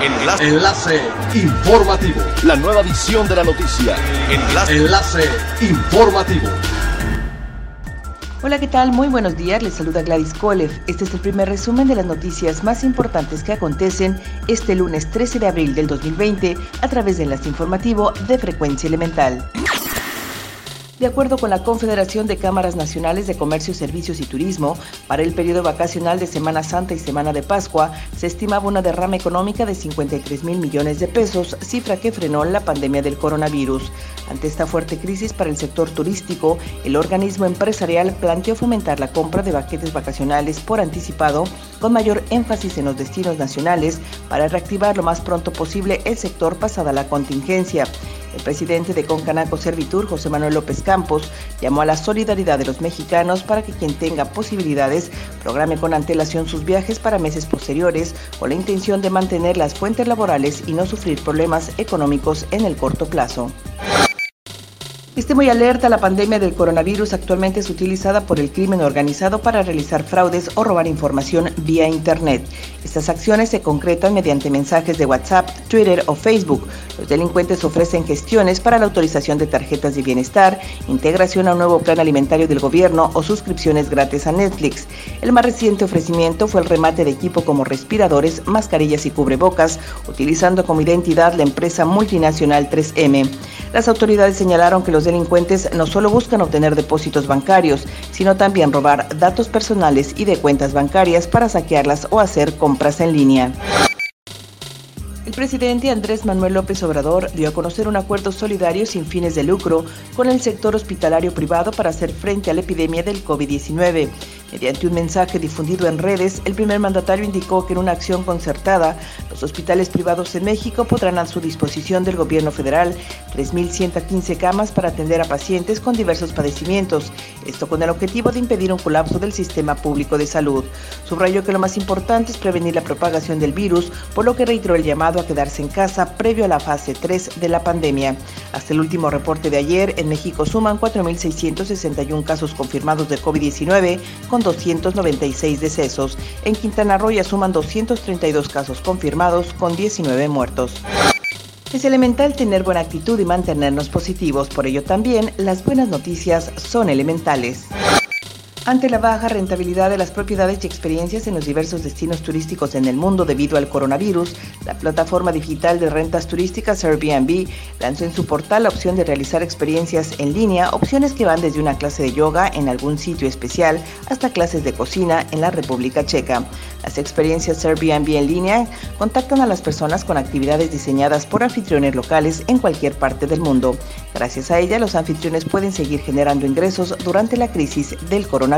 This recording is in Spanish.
Enlace. Enlace informativo. La nueva edición de la noticia. Enlace. Enlace informativo. Hola, ¿qué tal? Muy buenos días. Les saluda Gladys Kolev. Este es el primer resumen de las noticias más importantes que acontecen este lunes 13 de abril del 2020 a través de Enlace Informativo de Frecuencia Elemental. De acuerdo con la Confederación de Cámaras Nacionales de Comercio, Servicios y Turismo, para el periodo vacacional de Semana Santa y Semana de Pascua se estimaba una derrama económica de 53 mil millones de pesos, cifra que frenó la pandemia del coronavirus. Ante esta fuerte crisis para el sector turístico, el organismo empresarial planteó fomentar la compra de paquetes vacacionales por anticipado, con mayor énfasis en los destinos nacionales, para reactivar lo más pronto posible el sector pasada la contingencia. El presidente de Concanaco Servitur, José Manuel López Campos, llamó a la solidaridad de los mexicanos para que quien tenga posibilidades programe con antelación sus viajes para meses posteriores con la intención de mantener las fuentes laborales y no sufrir problemas económicos en el corto plazo. Esté muy alerta, la pandemia del coronavirus actualmente es utilizada por el crimen organizado para realizar fraudes o robar información vía Internet. Estas acciones se concretan mediante mensajes de WhatsApp, Twitter o Facebook. Los delincuentes ofrecen gestiones para la autorización de tarjetas de bienestar, integración a un nuevo plan alimentario del gobierno o suscripciones gratis a Netflix. El más reciente ofrecimiento fue el remate de equipo como respiradores, mascarillas y cubrebocas, utilizando como identidad la empresa multinacional 3M. Las autoridades señalaron que los delincuentes no solo buscan obtener depósitos bancarios, sino también robar datos personales y de cuentas bancarias para saquearlas o hacer compras en línea. El presidente Andrés Manuel López Obrador dio a conocer un acuerdo solidario sin fines de lucro con el sector hospitalario privado para hacer frente a la epidemia del COVID-19. Mediante un mensaje difundido en redes, el primer mandatario indicó que en una acción concertada, los hospitales privados en México podrán a su disposición del gobierno federal 3.115 camas para atender a pacientes con diversos padecimientos, esto con el objetivo de impedir un colapso del sistema público de salud. Subrayó que lo más importante es prevenir la propagación del virus, por lo que reiteró el llamado a quedarse en casa previo a la fase 3 de la pandemia. Hasta el último reporte de ayer, en México suman 4.661 casos confirmados de COVID-19, con 296 decesos. En Quintana Roo suman 232 casos confirmados con 19 muertos. Es elemental tener buena actitud y mantenernos positivos, por ello también las buenas noticias son elementales. Ante la baja rentabilidad de las propiedades y experiencias en los diversos destinos turísticos en el mundo debido al coronavirus, la plataforma digital de rentas turísticas Airbnb lanzó en su portal la opción de realizar experiencias en línea, opciones que van desde una clase de yoga en algún sitio especial hasta clases de cocina en la República Checa. Las experiencias Airbnb en línea contactan a las personas con actividades diseñadas por anfitriones locales en cualquier parte del mundo. Gracias a ella, los anfitriones pueden seguir generando ingresos durante la crisis del coronavirus